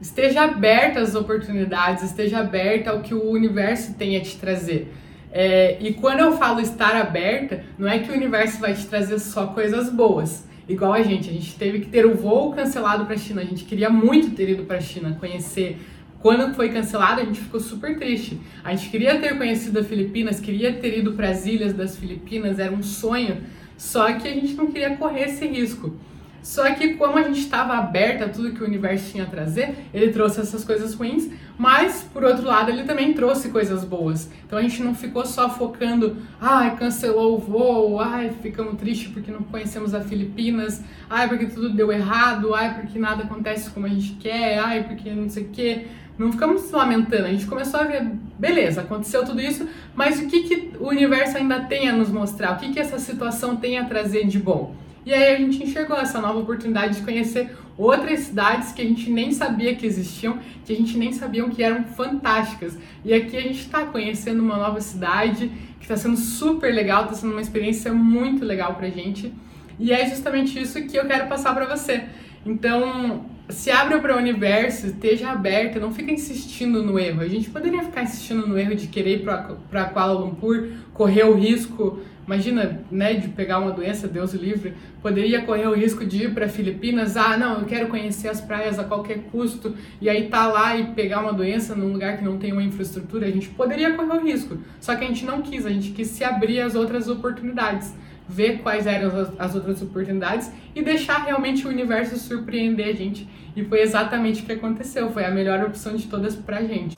esteja aberta às oportunidades, esteja aberta ao que o universo tem a te trazer. É, e quando eu falo estar aberta, não é que o universo vai te trazer só coisas boas. Igual a gente, a gente teve que ter o voo cancelado para a China. A gente queria muito ter ido para a China, conhecer. Quando foi cancelado, a gente ficou super triste. A gente queria ter conhecido as Filipinas, queria ter ido para as ilhas das Filipinas, era um sonho. Só que a gente não queria correr esse risco. Só que como a gente estava aberta a tudo que o universo tinha a trazer, ele trouxe essas coisas ruins, mas por outro lado ele também trouxe coisas boas. Então a gente não ficou só focando, ai, cancelou o voo, ai, ficamos tristes porque não conhecemos a Filipinas, ai, porque tudo deu errado, ai, porque nada acontece como a gente quer, ai, porque não sei o quê. Não ficamos lamentando, a gente começou a ver, beleza, aconteceu tudo isso, mas o que, que o universo ainda tem a nos mostrar? O que, que essa situação tem a trazer de bom? E aí a gente enxergou essa nova oportunidade de conhecer outras cidades que a gente nem sabia que existiam, que a gente nem sabia que eram fantásticas. E aqui a gente está conhecendo uma nova cidade que está sendo super legal, está sendo uma experiência muito legal pra gente. E é justamente isso que eu quero passar para você. Então, se abra para o universo, esteja aberta, não fica insistindo no erro. A gente poderia ficar insistindo no erro de querer ir para Kuala Lumpur, correr o risco Imagina, né, de pegar uma doença, Deus o livre, poderia correr o risco de ir para Filipinas, ah, não, eu quero conhecer as praias a qualquer custo, e aí tá lá e pegar uma doença num lugar que não tem uma infraestrutura, a gente poderia correr o risco. Só que a gente não quis, a gente quis se abrir às outras oportunidades, ver quais eram as, as outras oportunidades e deixar realmente o universo surpreender a gente. E foi exatamente o que aconteceu, foi a melhor opção de todas pra gente.